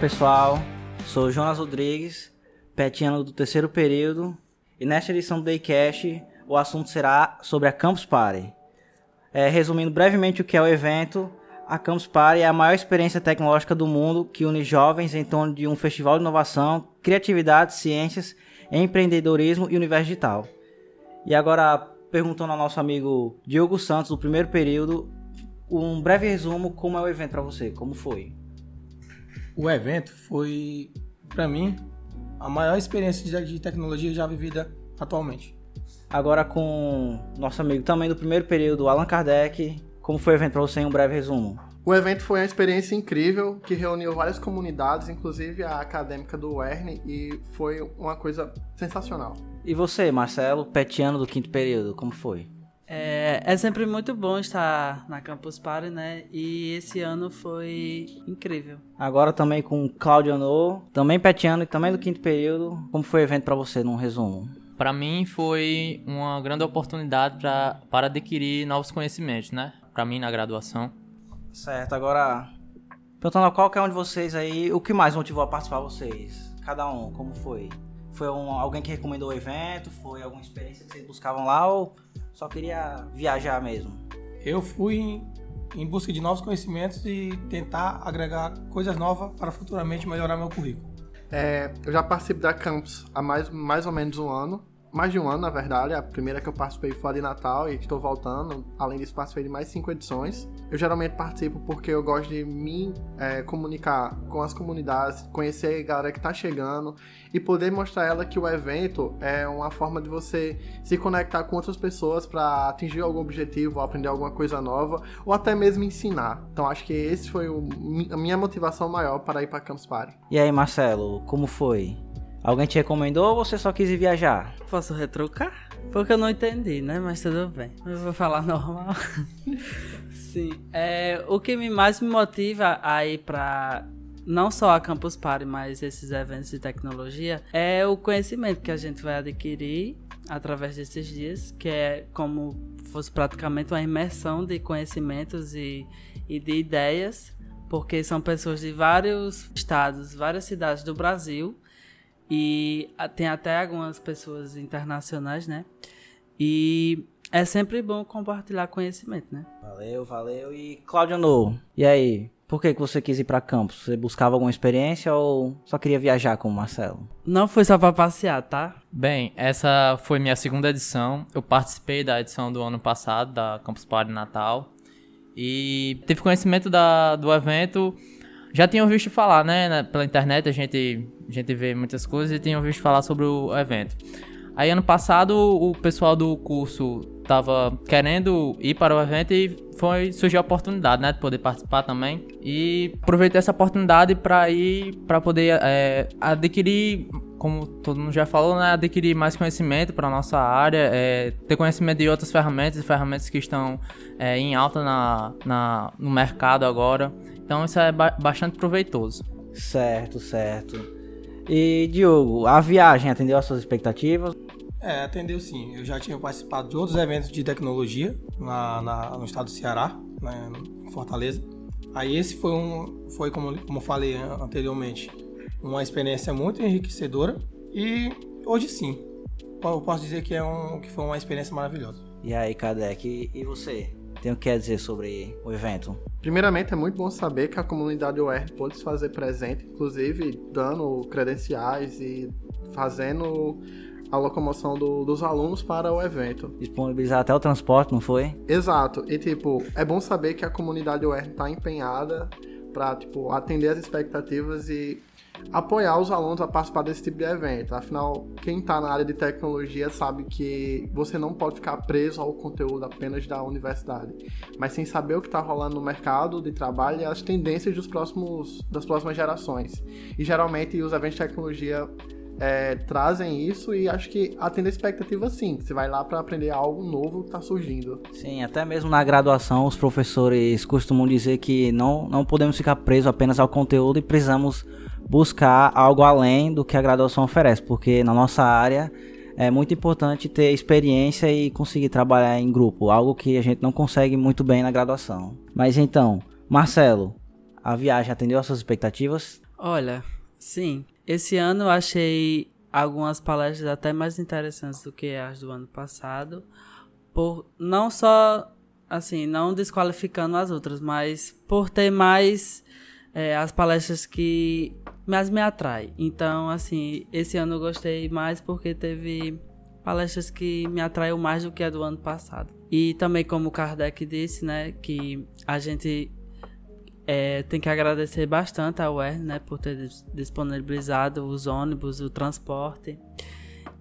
Pessoal, sou Jonas Rodrigues, petiano do terceiro período, e nesta edição do Daycast o assunto será sobre a Campus Party. É, resumindo brevemente o que é o evento, a Campus Party é a maior experiência tecnológica do mundo que une jovens em torno de um festival de inovação, criatividade, ciências, empreendedorismo e universo digital. E agora, perguntando ao nosso amigo Diogo Santos, do primeiro período, um breve resumo como é o evento para você, como foi? O evento foi, para mim, a maior experiência de tecnologia já vivida atualmente. Agora com nosso amigo também do primeiro período, Allan Kardec, como foi o evento para você em um breve resumo? O evento foi uma experiência incrível que reuniu várias comunidades, inclusive a acadêmica do UERN, e foi uma coisa sensacional. E você, Marcelo, petiano do quinto período, como foi? É, é, sempre muito bom estar na Campus Party, né? E esse ano foi incrível. Agora também com Claudio No, também petiano e também do quinto período. Como foi o evento para você, num resumo? Para mim foi uma grande oportunidade pra, para adquirir novos conhecimentos, né? Para mim na graduação. Certo, agora perguntando a qualquer um de vocês aí, o que mais motivou a participar vocês? Cada um, como foi? Foi um, alguém que recomendou o evento? Foi alguma experiência que vocês buscavam lá ou só queria viajar mesmo? Eu fui em busca de novos conhecimentos e tentar agregar coisas novas para futuramente melhorar meu currículo. É, eu já participo da Campus há mais, mais ou menos um ano mais de um ano, na verdade. A primeira que eu participei foi de Natal e estou voltando. Além disso, participei de mais cinco edições. Eu geralmente participo porque eu gosto de me é, comunicar com as comunidades, conhecer a galera que está chegando e poder mostrar a ela que o evento é uma forma de você se conectar com outras pessoas para atingir algum objetivo, aprender alguma coisa nova ou até mesmo ensinar. Então acho que esse foi o, a minha motivação maior para ir para Campus Party. E aí, Marcelo, como foi? Alguém te recomendou ou você só quis ir viajar? Posso retrucar? Porque eu não entendi, né? Mas tudo bem. Eu vou falar normal. Sim. É, o que mais me motiva a ir para não só a Campus Party, mas esses eventos de tecnologia, é o conhecimento que a gente vai adquirir através desses dias, que é como fosse praticamente uma imersão de conhecimentos e, e de ideias, porque são pessoas de vários estados, várias cidades do Brasil e tem até algumas pessoas internacionais, né? E é sempre bom compartilhar conhecimento, né? Valeu, valeu. E Cláudio No, e aí? Por que, que você quis ir para campus? Você buscava alguma experiência ou só queria viajar com o Marcelo? Não foi só para passear, tá? Bem, essa foi minha segunda edição. Eu participei da edição do ano passado, da Campus Party Natal. E tive conhecimento da, do evento já tinham visto falar, né? Pela internet a gente, a gente vê muitas coisas e tinham visto falar sobre o evento. Aí ano passado o pessoal do curso tava querendo ir para o evento e foi surgiu a oportunidade, né, de poder participar também. E aproveitei essa oportunidade para ir para poder é, adquirir como todo mundo já falou, né, adquirir mais conhecimento para nossa área, é, ter conhecimento de outras ferramentas ferramentas que estão é, em alta na, na, no mercado agora. Então isso é ba bastante proveitoso. Certo, certo. E Diogo, a viagem atendeu às suas expectativas? É, atendeu sim. Eu já tinha participado de outros eventos de tecnologia na, na no estado do Ceará, né, em Fortaleza. Aí esse foi um, foi como, como falei anteriormente, uma experiência muito enriquecedora e hoje sim, eu posso dizer que é um que foi uma experiência maravilhosa. E aí, Kardec, e você? Tem o que dizer sobre o evento? Primeiramente, é muito bom saber que a comunidade UR pôde se fazer presente, inclusive dando credenciais e fazendo a locomoção do, dos alunos para o evento. Disponibilizar até o transporte, não foi? Exato. E, tipo, é bom saber que a comunidade UR está empenhada para, tipo, atender as expectativas e apoiar os alunos a participar desse tipo de evento. Afinal, quem está na área de tecnologia sabe que você não pode ficar preso ao conteúdo apenas da universidade, mas sem saber o que está rolando no mercado de trabalho e as tendências dos próximos, das próximas gerações. E geralmente os eventos de tecnologia é, trazem isso e acho que atende a expectativa sim. Você vai lá para aprender algo novo que está surgindo. Sim, até mesmo na graduação os professores costumam dizer que não, não podemos ficar presos apenas ao conteúdo e precisamos buscar algo além do que a graduação oferece, porque na nossa área é muito importante ter experiência e conseguir trabalhar em grupo, algo que a gente não consegue muito bem na graduação. Mas então, Marcelo, a viagem atendeu às suas expectativas? Olha, sim. Esse ano eu achei algumas palestras até mais interessantes do que as do ano passado. Por não só, assim, não desqualificando as outras, mas por ter mais é, as palestras que mais me atraem. Então, assim, esse ano eu gostei mais porque teve palestras que me atraiu mais do que a do ano passado. E também, como o Kardec disse, né, que a gente é, tem que agradecer bastante ao UER, né, por ter disponibilizado os ônibus, o transporte.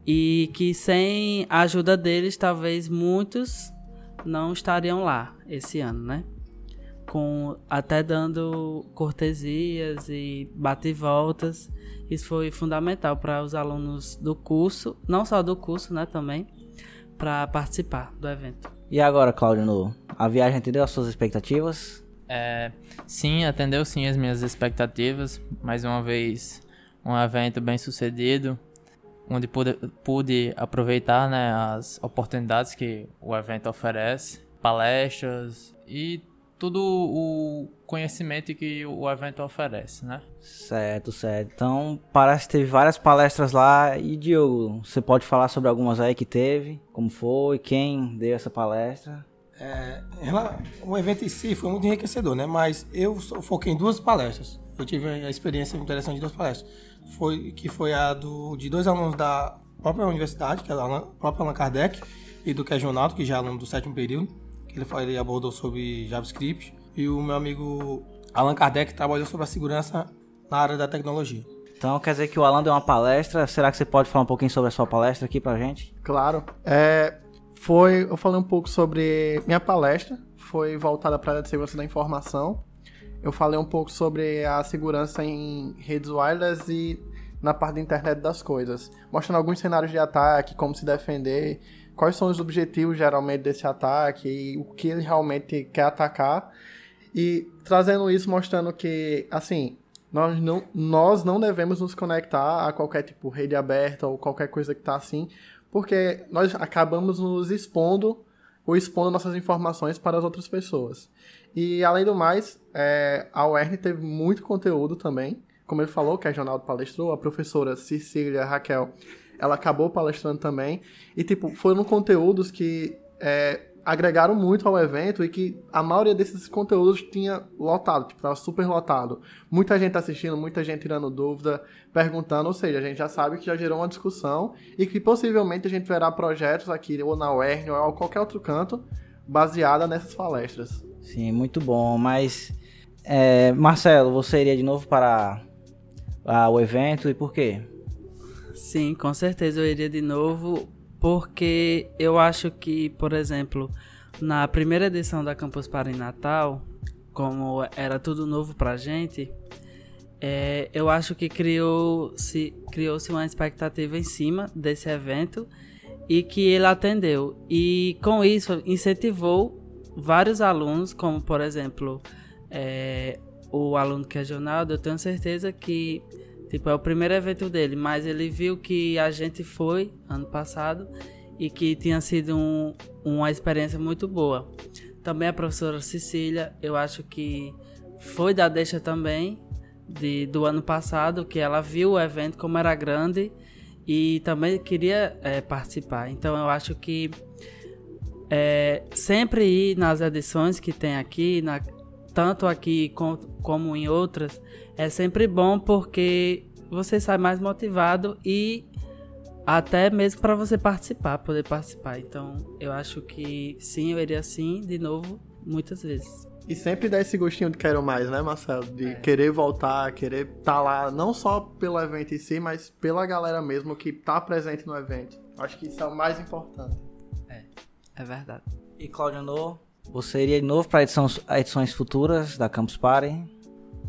E que sem a ajuda deles, talvez muitos não estariam lá esse ano, né? Com, até dando cortesias e bate-voltas. Isso foi fundamental para os alunos do curso, não só do curso, né, também, para participar do evento. E agora, Claudio, a viagem atendeu as suas expectativas? É, sim, atendeu sim as minhas expectativas. Mais uma vez, um evento bem sucedido, onde pude, pude aproveitar né, as oportunidades que o evento oferece, palestras e todo o conhecimento que o evento oferece, né? Certo, certo. Então, parece que teve várias palestras lá. E, Diogo, você pode falar sobre algumas aí que teve? Como foi? Quem deu essa palestra? É, ela, o evento em si foi muito enriquecedor, né? Mas eu foquei em duas palestras. Eu tive a experiência interessante de duas palestras. Foi, que foi a do, de dois alunos da própria universidade, que é a própria Allan Kardec, e do Questionado, que já é aluno do sétimo período, que ele, ele abordou sobre JavaScript. E o meu amigo Allan Kardec trabalhou sobre a segurança na área da tecnologia. Então quer dizer que o Alan deu uma palestra. Será que você pode falar um pouquinho sobre a sua palestra aqui pra gente? Claro. É, foi, eu falei um pouco sobre minha palestra, foi voltada para a área de segurança da informação. Eu falei um pouco sobre a segurança em redes wireless e na parte da internet das coisas, mostrando alguns cenários de ataque, como se defender, quais são os objetivos geralmente desse ataque e o que ele realmente quer atacar. E trazendo isso, mostrando que, assim, nós não, nós não devemos nos conectar a qualquer tipo rede aberta ou qualquer coisa que está assim, porque nós acabamos nos expondo ou expondo nossas informações para as outras pessoas. E além do mais, é, a UERN teve muito conteúdo também. Como ele falou, que a Jornal palestrou, a professora Cecília Raquel, ela acabou palestrando também. E, tipo, foram conteúdos que é, agregaram muito ao evento e que a maioria desses conteúdos tinha lotado, tipo, tava super lotado. Muita gente assistindo, muita gente tirando dúvida, perguntando, ou seja, a gente já sabe que já gerou uma discussão e que possivelmente a gente verá projetos aqui, ou na UERN, ou em qualquer outro canto, baseada nessas palestras. Sim, muito bom, mas... É, Marcelo, você iria de novo para a, o evento e por quê? Sim, com certeza eu iria de novo porque eu acho que, por exemplo, na primeira edição da Campus Party Natal, como era tudo novo pra gente, é, eu acho que criou-se criou -se uma expectativa em cima desse evento e que ele atendeu. E com isso incentivou vários alunos, como por exemplo é, o aluno que é Jonaldo, eu tenho certeza que Tipo, é o primeiro evento dele, mas ele viu que a gente foi ano passado e que tinha sido um, uma experiência muito boa. Também a professora Cecília, eu acho que foi da deixa também de, do ano passado, que ela viu o evento como era grande e também queria é, participar. Então eu acho que é, sempre ir nas edições que tem aqui, na, tanto aqui com, como em outras, é sempre bom porque você sai mais motivado e até mesmo para você participar, poder participar. Então, eu acho que sim, eu iria sim, de novo, muitas vezes. E sempre dá esse gostinho de quero mais, né, Marcelo? De é. querer voltar, querer estar tá lá, não só pelo evento em si, mas pela galera mesmo que está presente no evento. Acho que isso é o mais importante. É, é verdade. E Claudio No, você iria de novo para edições, futuras da Campus Party?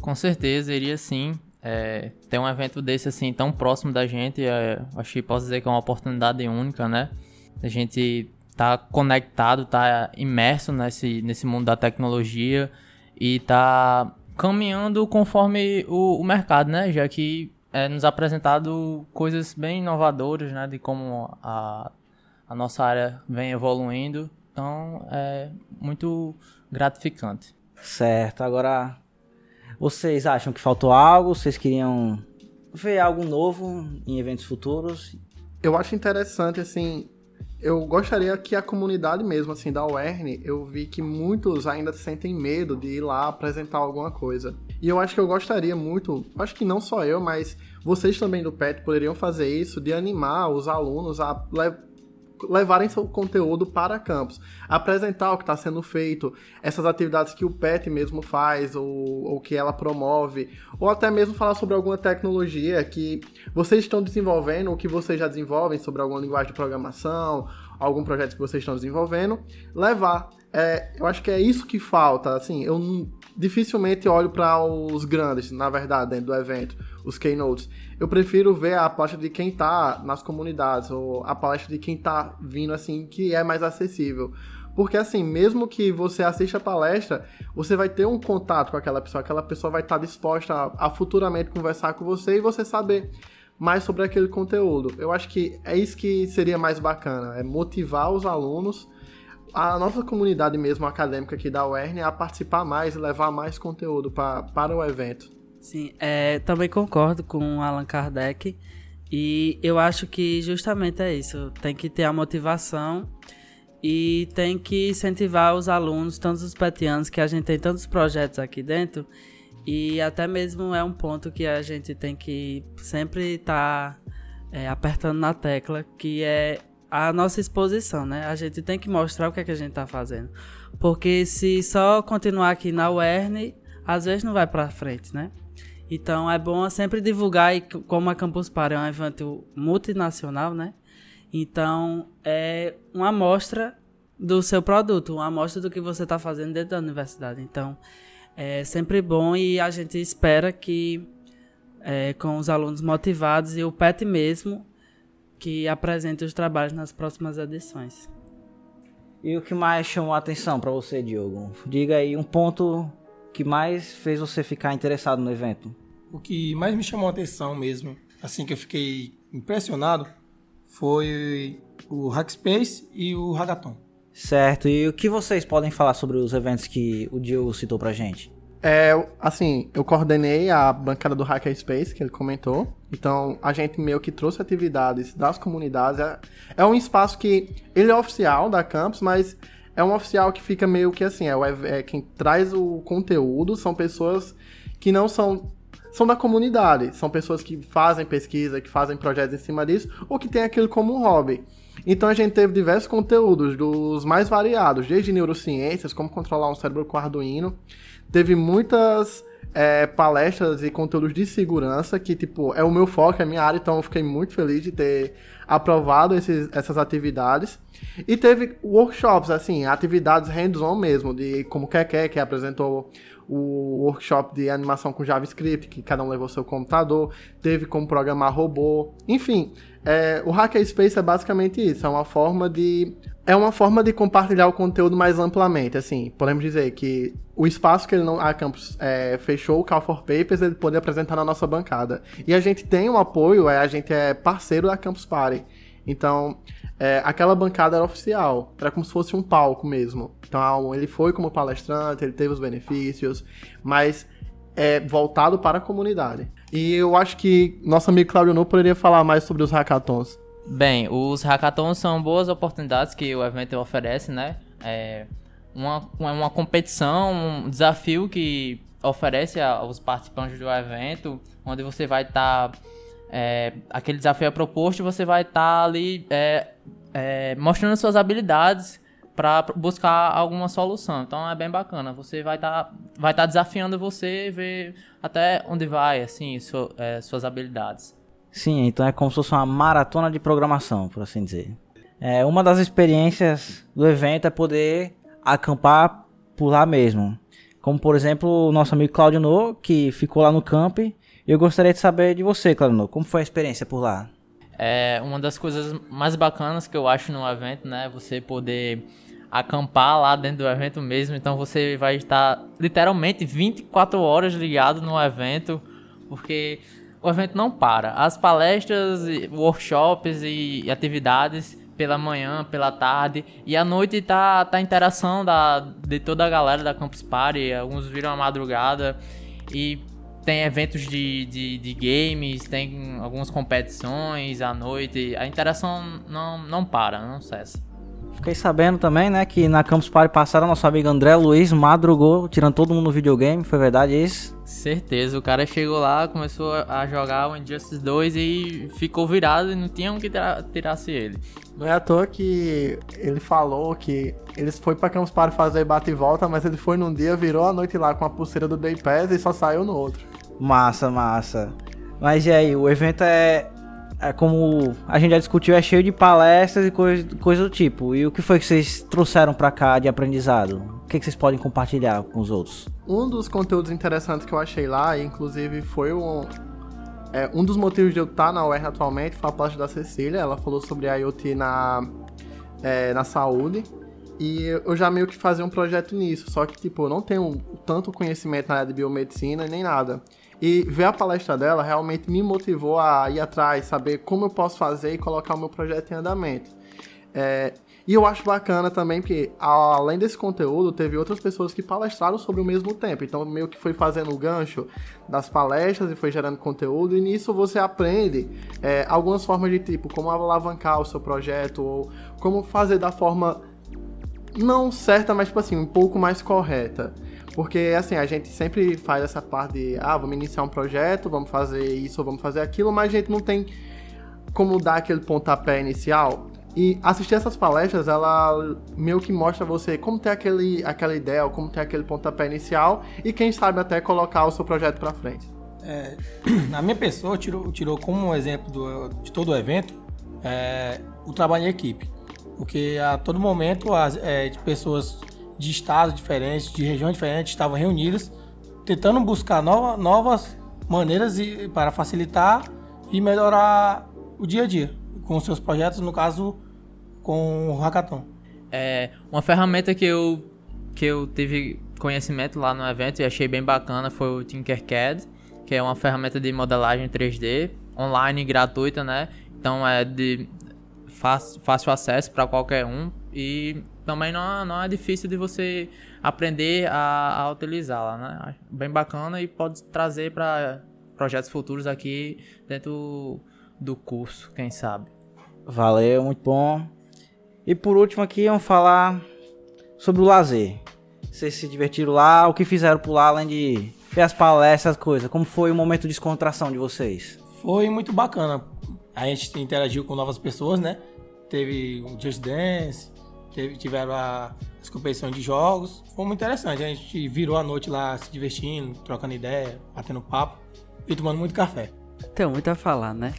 Com certeza, iria sim. É, ter um evento desse assim tão próximo da gente, é, acho que posso dizer que é uma oportunidade única, né? A gente tá conectado, tá imerso nesse, nesse mundo da tecnologia e tá caminhando conforme o, o mercado, né? Já que é nos apresentado coisas bem inovadoras, né? De como a, a nossa área vem evoluindo. Então, é muito gratificante. Certo. Agora, Vocês acham que faltou algo? Vocês queriam ver algo novo em eventos futuros? Eu acho interessante, assim, eu gostaria que a comunidade mesmo, assim, da UERN, eu vi que muitos ainda sentem medo de ir lá apresentar alguma coisa. E eu acho que eu gostaria muito, acho que não só eu, mas vocês também do PET poderiam fazer isso, de animar os alunos a levarem seu conteúdo para campus, apresentar o que está sendo feito, essas atividades que o PET mesmo faz ou, ou que ela promove, ou até mesmo falar sobre alguma tecnologia que vocês estão desenvolvendo ou que vocês já desenvolvem sobre alguma linguagem de programação, algum projeto que vocês estão desenvolvendo, levar. É, eu acho que é isso que falta. Assim, eu dificilmente olho para os grandes, na verdade, dentro do evento, os keynotes eu prefiro ver a palestra de quem tá nas comunidades, ou a palestra de quem tá vindo, assim, que é mais acessível. Porque, assim, mesmo que você assista a palestra, você vai ter um contato com aquela pessoa, aquela pessoa vai estar tá disposta a, a futuramente conversar com você e você saber mais sobre aquele conteúdo. Eu acho que é isso que seria mais bacana, é motivar os alunos, a nossa comunidade mesmo acadêmica aqui da UERN a participar mais e levar mais conteúdo pra, para o evento. Sim, é, também concordo com Allan Kardec. E eu acho que justamente é isso. Tem que ter a motivação e tem que incentivar os alunos, tanto os petianos, que a gente tem tantos projetos aqui dentro. E até mesmo é um ponto que a gente tem que sempre estar tá, é, apertando na tecla, que é a nossa exposição, né? A gente tem que mostrar o que, é que a gente está fazendo. Porque se só continuar aqui na UERN, às vezes não vai para frente, né? Então é bom sempre divulgar, e como a Campus Party é um evento multinacional, né? Então é uma amostra do seu produto, uma amostra do que você está fazendo dentro da universidade. Então é sempre bom e a gente espera que é, com os alunos motivados e o PET mesmo que apresente os trabalhos nas próximas edições. E o que mais chamou a atenção para você, Diogo? Diga aí um ponto que mais fez você ficar interessado no evento? O que mais me chamou a atenção mesmo, assim que eu fiquei impressionado, foi o Hackspace e o Hackathon. Certo, e o que vocês podem falar sobre os eventos que o Diogo citou pra gente? É, assim, eu coordenei a bancada do Hackerspace, que ele comentou. Então, a gente meio que trouxe atividades das comunidades. É, é um espaço que ele é oficial da campus, mas é um oficial que fica meio que assim, é, é quem traz o conteúdo são pessoas que não são são da comunidade, são pessoas que fazem pesquisa, que fazem projetos em cima disso, ou que tem aquilo como um hobby. Então a gente teve diversos conteúdos, dos mais variados, desde neurociências, como controlar um cérebro com Arduino, teve muitas é, palestras e conteúdos de segurança, que, tipo, é o meu foco, é a minha área, então eu fiquei muito feliz de ter aprovado esses, essas atividades. E teve workshops, assim, atividades hands-on mesmo, de como Keké, que apresentou o workshop de animação com JavaScript, que cada um levou seu computador, teve como programar robô, enfim, é, o Hackerspace é basicamente isso, é uma forma de é uma forma de compartilhar o conteúdo mais amplamente, assim, podemos dizer que o espaço que ele não, a Campus é, fechou, o Call for Papers, ele pode apresentar na nossa bancada. E a gente tem um apoio, é, a gente é parceiro da Campus Party. Então, é, aquela bancada era oficial, era como se fosse um palco mesmo. Então, ele foi como palestrante, ele teve os benefícios, mas é voltado para a comunidade. E eu acho que nosso amigo Claudio No poderia falar mais sobre os hackathons. Bem, os hackathons são boas oportunidades que o evento oferece, né? É uma, uma competição, um desafio que oferece aos participantes do evento, onde você vai estar. Tá, é, aquele desafio é proposto você vai estar tá ali é, é, mostrando suas habilidades para buscar alguma solução. Então é bem bacana. Você vai estar tá, vai tá desafiando você ver até onde vai assim su, é, suas habilidades. Sim, então é como se fosse uma maratona de programação, por assim dizer. É, uma das experiências do evento é poder acampar por lá mesmo. Como, por exemplo, o nosso amigo Claudio No, que ficou lá no camp. Eu gostaria de saber de você, Claudio No, como foi a experiência por lá? É uma das coisas mais bacanas que eu acho no evento, né? Você poder acampar lá dentro do evento mesmo. Então você vai estar literalmente 24 horas ligado no evento, porque o evento não para. As palestras, workshops e atividades pela manhã, pela tarde e à noite tá, tá a interação da, de toda a galera da Campus Party, alguns viram a madrugada E tem eventos de, de, de, games, tem algumas competições à noite. A interação não, não para, não cessa. Fiquei sabendo também, né, que na Campus Party passaram nosso amigo André Luiz madrugou, tirando todo mundo no videogame, foi verdade isso? Certeza, o cara chegou lá, começou a jogar o Injustice 2 e ficou virado e não tinha um que tirasse ele. Não é à toa que ele falou que ele foi pra Campus Party fazer bate e volta, mas ele foi num dia, virou a noite lá com a pulseira do Day Pass e só saiu no outro. Massa, massa. Mas e aí, o evento é como a gente já discutiu, é cheio de palestras e coisa, coisa do tipo. E o que foi que vocês trouxeram para cá de aprendizado? O que, que vocês podem compartilhar com os outros? Um dos conteúdos interessantes que eu achei lá, inclusive foi um, é, um dos motivos de eu estar na UER atualmente, foi a palestra da Cecília. Ela falou sobre a IoT na, é, na saúde. E eu já meio que fazia um projeto nisso, só que, tipo, eu não tenho tanto conhecimento na área de biomedicina nem nada. E ver a palestra dela realmente me motivou a ir atrás, saber como eu posso fazer e colocar o meu projeto em andamento. É, e eu acho bacana também que, além desse conteúdo, teve outras pessoas que palestraram sobre o mesmo tempo. Então, meio que foi fazendo o gancho das palestras e foi gerando conteúdo. E nisso você aprende é, algumas formas de tipo, como alavancar o seu projeto ou como fazer da forma não certa, mas tipo assim, um pouco mais correta. Porque, assim, a gente sempre faz essa parte de, ah, vamos iniciar um projeto, vamos fazer isso vamos fazer aquilo, mas a gente não tem como dar aquele pontapé inicial. E assistir essas palestras, ela meio que mostra você como ter aquele, aquela ideia, ou como ter aquele pontapé inicial e quem sabe até colocar o seu projeto para frente. É, na minha pessoa, tirou, tirou como exemplo do, de todo o evento é, o trabalho em equipe. Porque a todo momento as é, pessoas de estados diferentes, de regiões diferentes, estavam reunidas, tentando buscar nova, novas maneiras de, para facilitar e melhorar o dia a dia com seus projetos, no caso, com o Hackathon. É, uma ferramenta que eu, que eu tive conhecimento lá no evento e achei bem bacana foi o Tinkercad, que é uma ferramenta de modelagem 3D, online gratuita, né? Então é de fácil, fácil acesso para qualquer um e também não, não é difícil de você aprender a, a utilizá-la, né? Bem bacana e pode trazer para projetos futuros aqui dentro do curso, quem sabe. Valeu, muito bom. E por último aqui vamos falar sobre o lazer. Vocês se divertiram lá, o que fizeram por lá, além de ver as palestras, as coisas. Como foi o momento de descontração de vocês? Foi muito bacana. A gente interagiu com novas pessoas, né? Teve o Just Dance, tiveram a, as competições de jogos. Foi muito interessante. A gente virou a noite lá se divertindo, trocando ideia, batendo papo e tomando muito café. Tem muito a falar, né?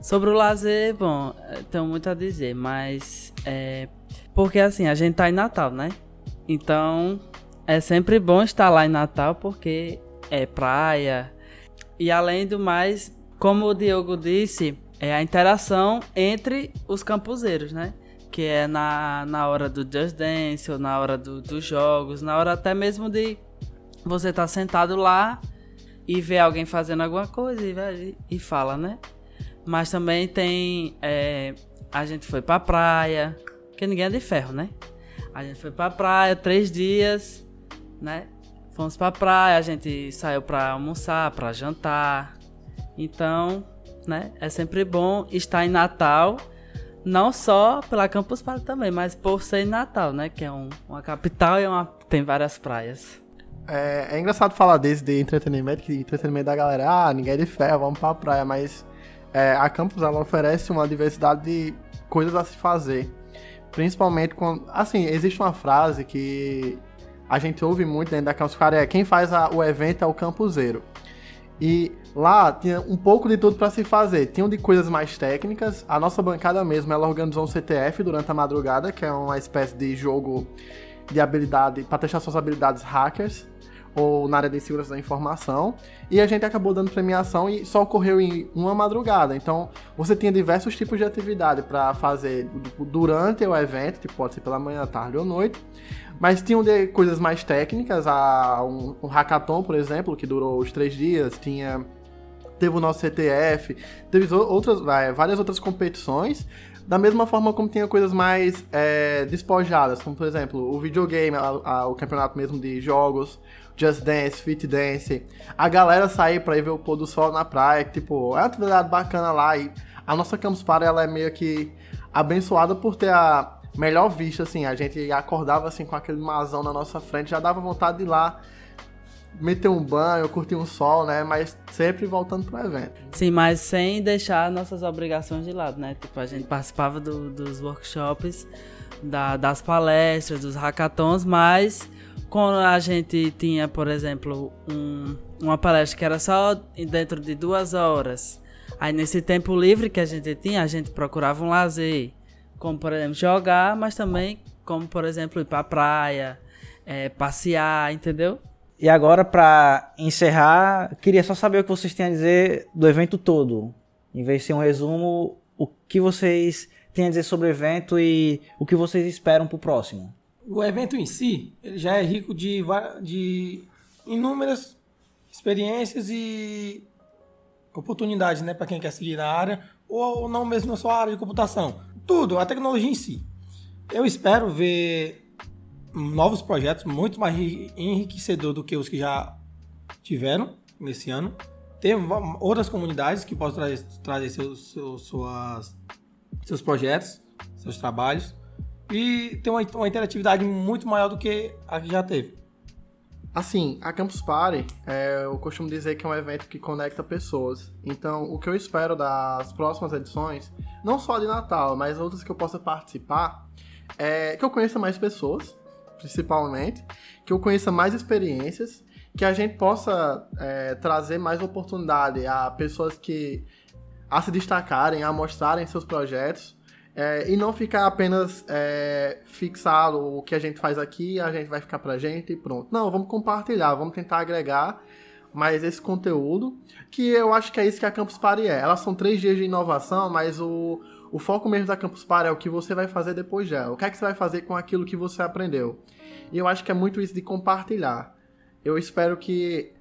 Sobre o lazer, bom, tenho muito a dizer, mas é. Porque assim, a gente tá em Natal, né? Então é sempre bom estar lá em Natal porque é praia. E além do mais, como o Diogo disse, é a interação entre os campuseiros, né? Que é na, na hora do Just Dance ou na hora do, dos jogos, na hora até mesmo de você estar tá sentado lá e ver alguém fazendo alguma coisa e, e fala, né? Mas também tem. É, a gente foi pra praia, que ninguém é de ferro, né? A gente foi pra praia três dias, né? Fomos pra praia, a gente saiu pra almoçar, pra jantar. Então, né? É sempre bom estar em Natal não só pela Campus Party também, mas por ser Natal, né? Que é um, uma capital e uma, tem várias praias. É, é, engraçado falar desse de entretenimento, que entretenimento da galera, ah, ninguém é de ferro, vamos pra praia, mas é, a Campus ela oferece uma diversidade de coisas a se fazer. Principalmente quando. Assim, existe uma frase que a gente ouve muito dentro da Campus Party, é quem faz a, o evento é o campuseiro. E lá tinha um pouco de tudo para se fazer. Tinham de coisas mais técnicas. A nossa bancada mesmo, ela organizou um CTF durante a madrugada, que é uma espécie de jogo de habilidade para testar suas habilidades hackers ou na área de segurança da informação. E a gente acabou dando premiação e só ocorreu em uma madrugada. Então, você tinha diversos tipos de atividade para fazer durante o evento, que pode ser pela manhã, tarde ou noite. Mas tinham de coisas mais técnicas, a, um, um hackathon, por exemplo, que durou os três dias, tinha teve o nosso CTF, teve outras, várias outras competições, da mesma forma como tinha coisas mais é, despojadas, como por exemplo o videogame, a, a, o campeonato mesmo de jogos, Just Dance, Fit Dance, a galera sair pra ir ver o pôr do sol na praia, que, tipo, é uma atividade bacana lá e a nossa Campus Party, ela é meio que abençoada por ter a melhor vista, assim, a gente acordava assim com aquele mazão na nossa frente, já dava vontade de ir lá meter um banho, curtir um sol, né? Mas sempre voltando pro evento. Sim, mas sem deixar nossas obrigações de lado, né? Tipo, a gente participava do, dos workshops, da, das palestras, dos hackathons, mas quando a gente tinha, por exemplo, um, uma palestra que era só dentro de duas horas, aí nesse tempo livre que a gente tinha, a gente procurava um lazer, como por exemplo jogar, mas também como por exemplo ir pra praia, é, passear, entendeu? E agora, para encerrar, queria só saber o que vocês têm a dizer do evento todo. Em vez de ser um resumo, o que vocês têm a dizer sobre o evento e o que vocês esperam para o próximo. O evento em si, ele já é rico de, de inúmeras experiências e oportunidades, né, para quem quer seguir na área ou não mesmo na sua área de computação. Tudo, a tecnologia em si. Eu espero ver novos projetos muito mais enriquecedor do que os que já tiveram nesse ano. Tem outras comunidades que possam trazer, trazer seus, seus, suas, seus projetos, seus trabalhos. E tem uma, uma interatividade muito maior do que a que já teve. Assim, a Campus Party, é, eu costumo dizer que é um evento que conecta pessoas. Então, o que eu espero das próximas edições, não só de Natal, mas outras que eu possa participar, é que eu conheça mais pessoas, principalmente, que eu conheça mais experiências, que a gente possa é, trazer mais oportunidade a pessoas que a se destacarem, a mostrarem seus projetos. É, e não ficar apenas é, fixado o que a gente faz aqui, a gente vai ficar pra gente e pronto. Não, vamos compartilhar, vamos tentar agregar mais esse conteúdo, que eu acho que é isso que a Campus Party é. Elas são três dias de inovação, mas o, o foco mesmo da Campus Party é o que você vai fazer depois dela. O que é que você vai fazer com aquilo que você aprendeu? E eu acho que é muito isso de compartilhar. Eu espero que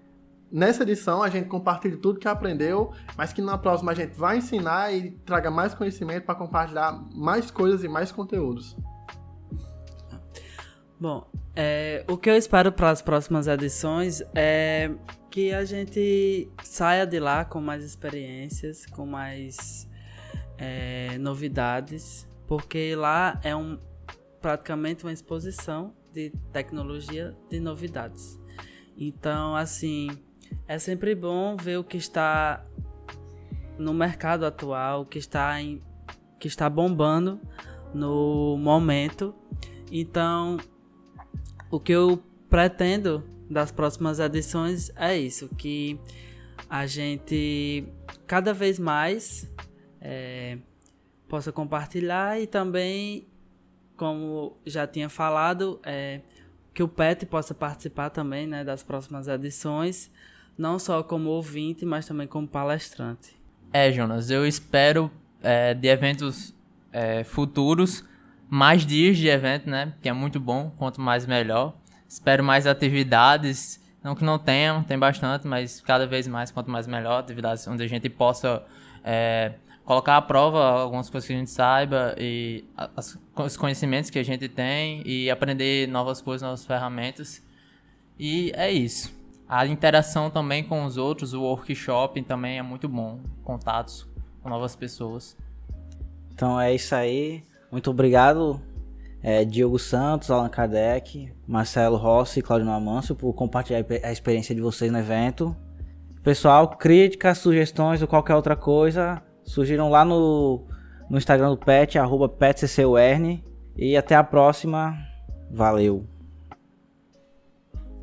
nessa edição a gente compartilhe tudo que aprendeu, mas que na próxima a gente vai ensinar e traga mais conhecimento para compartilhar mais coisas e mais conteúdos. Bom, é, o que eu espero para as próximas edições é que a gente saia de lá com mais experiências, com mais é, novidades, porque lá é um, praticamente uma exposição de tecnologia, de novidades. Então, assim, é sempre bom ver o que está no mercado atual, o que está em, que está bombando no momento. Então, o que eu pretendo das próximas edições é isso, que a gente cada vez mais é, possa compartilhar e também, como já tinha falado, é, que o PET possa participar também né, das próximas edições, não só como ouvinte, mas também como palestrante. É, Jonas, eu espero é, de eventos é, futuros mais dias de evento, né? Que é muito bom, quanto mais melhor. Espero mais atividades, não que não tenham, tem bastante, mas cada vez mais, quanto mais melhor, atividades onde a gente possa é, colocar à prova algumas coisas que a gente saiba e as, os conhecimentos que a gente tem e aprender novas coisas, novas ferramentas. E é isso. A interação também com os outros, o workshop também é muito bom. Contatos com novas pessoas. Então é isso aí. Muito obrigado, é, Diogo Santos, Allan Kardec, Marcelo Rossi e Claudio Amâncio por compartilhar a experiência de vocês no evento. Pessoal, críticas, sugestões ou qualquer outra coisa, surgiram lá no, no Instagram do Pet, arroba PetCCURN. E até a próxima. Valeu!